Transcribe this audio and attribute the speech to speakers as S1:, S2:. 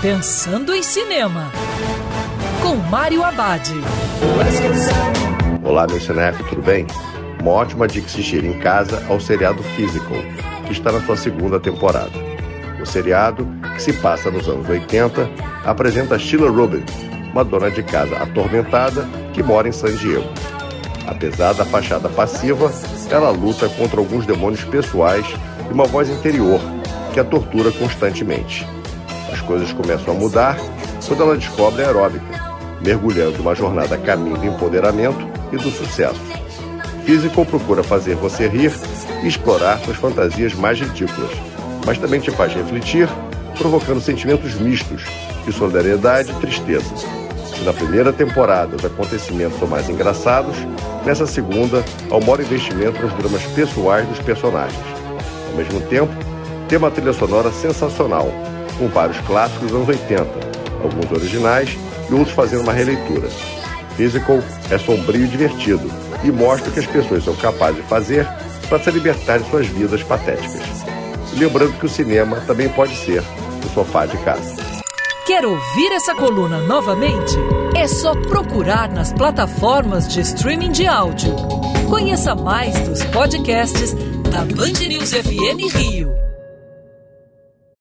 S1: Pensando em Cinema, com Mário Abad.
S2: Olá, meu cinef, tudo bem? Uma ótima dica assistir em casa ao seriado Physical, que está na sua segunda temporada. O seriado, que se passa nos anos 80, apresenta Sheila Rubin, uma dona de casa atormentada que mora em San Diego. Apesar da fachada passiva, ela luta contra alguns demônios pessoais e uma voz interior que a tortura constantemente. As coisas começam a mudar quando ela descobre a aeróbica, mergulhando uma jornada a caminho do empoderamento e do sucesso. Physical procura fazer você rir e explorar suas fantasias mais ridículas, mas também te faz refletir, provocando sentimentos mistos de solidariedade e tristeza. Na primeira temporada os acontecimentos são mais engraçados, nessa segunda há um maior investimento nos dramas pessoais dos personagens. Ao mesmo tempo, tem uma trilha sonora sensacional, com vários clássicos anos 80, alguns originais e outros fazendo uma releitura. Physical é sombrio e divertido e mostra o que as pessoas são capazes de fazer para se libertar de suas vidas patéticas. Lembrando que o cinema também pode ser o sofá de casa.
S1: Quer ouvir essa coluna novamente? É só procurar nas plataformas de streaming de áudio. Conheça mais dos podcasts da Band News FM Rio.